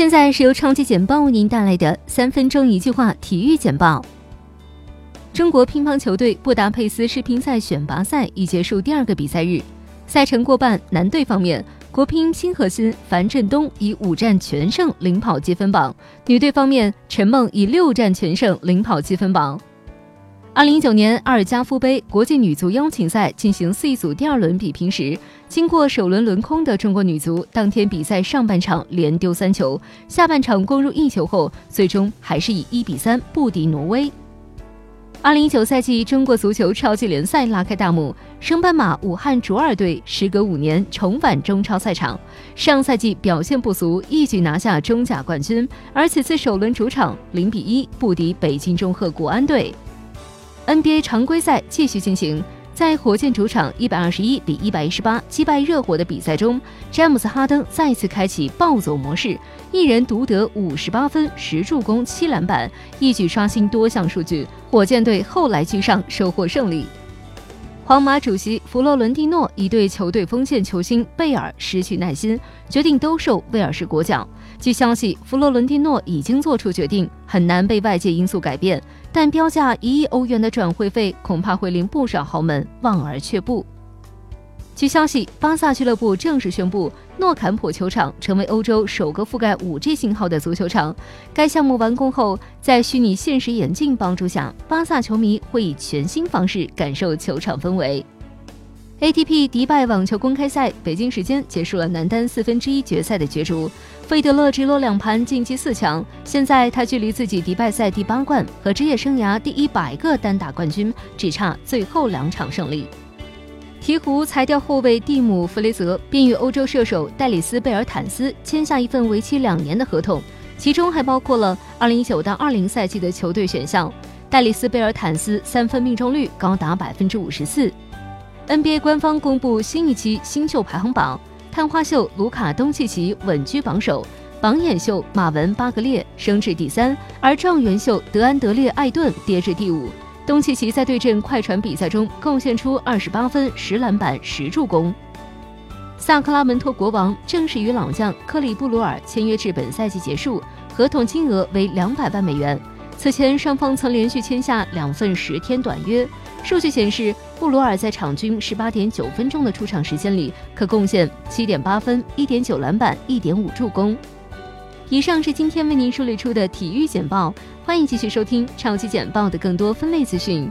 现在是由超级简报为您带来的三分钟一句话体育简报。中国乒乓球队布达佩斯世乒赛选拔赛已结束第二个比赛日，赛程过半，男队方面，国乒新核心樊振东以五战全胜领跑积分榜；女队方面，陈梦以六战全胜领跑积分榜。二零一九年阿尔加夫杯国际女足邀请赛进行 C 组第二轮比拼时，经过首轮轮空的中国女足，当天比赛上半场连丢三球，下半场攻入一球后，最终还是以一比三不敌挪威。二零一九赛季中国足球超级联赛拉开大幕，升班马武汉卓尔队时隔五年重返中超赛场，上赛季表现不俗，一举拿下中甲冠军，而此次首轮主场零比一不敌北京中赫国安队。NBA 常规赛继续进行，在火箭主场一百二十一比一百一十八击败热火的比赛中，詹姆斯·哈登再次开启暴走模式，一人独得五十八分、十助攻、七篮板，一举刷新多项数据。火箭队后来居上，收获胜利。皇马主席弗洛伦蒂诺已对球队锋线球星贝尔失去耐心，决定兜售威尔士国脚。据消息，弗洛伦蒂诺已经做出决定，很难被外界因素改变。但标价一亿欧元的转会费恐怕会令不少豪门望而却步。据消息，巴萨俱乐部正式宣布，诺坎普球场成为欧洲首个覆盖 5G 信号的足球场。该项目完工后，在虚拟现实眼镜帮助下，巴萨球迷会以全新方式感受球场氛围。ATP 迪拜网球公开赛北京时间结束了男单四分之一决赛的角逐，费德勒直落两盘晋级四强。现在他距离自己迪拜赛第八冠和职业生涯第一百个单打冠军只差最后两场胜利。鹈鹕裁掉后卫蒂姆·弗雷泽，并与欧洲射手戴里斯·贝尔坦斯签下一份为期两年的合同，其中还包括了2019到20赛季的球队选项。戴里斯·贝尔坦斯三分命中率高达百分之五十四。NBA 官方公布新一期新秀排行榜，探花秀卢卡·东契奇稳居榜首，榜眼秀马文·巴格列升至第三，而状元秀德安德烈·艾顿跌至第五。东契奇在对阵快船比赛中贡献出二十八分、十篮板、十助攻。萨克拉门托国王正式与老将克里布鲁尔签约至本赛季结束，合同金额为两百万美元。此前双方曾连续签下两份十天短约。数据显示，布鲁尔在场均十八点九分钟的出场时间里，可贡献七点八分、一点九篮板、一点五助攻。以上是今天为您梳理出的体育简报，欢迎继续收听超级简报的更多分类资讯。